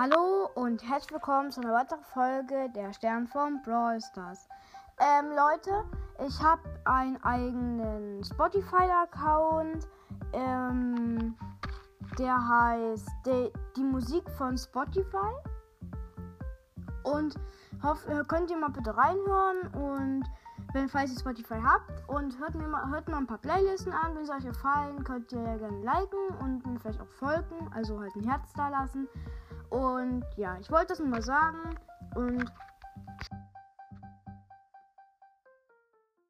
Hallo und herzlich willkommen zu einer weiteren Folge der Stern vom Brawl Stars. Ähm, Leute, ich habe einen eigenen Spotify-Account. Ähm, der heißt die, die Musik von Spotify. Und hoff, könnt ihr mal bitte reinhören und wenn falls ihr Spotify habt und hört mir mal, hört mal ein paar Playlisten an, wenn es euch gefallen, könnt ihr gerne liken und mir vielleicht auch folgen, also halt ein Herz da lassen. Und ja, ich wollte das nur mal sagen. Und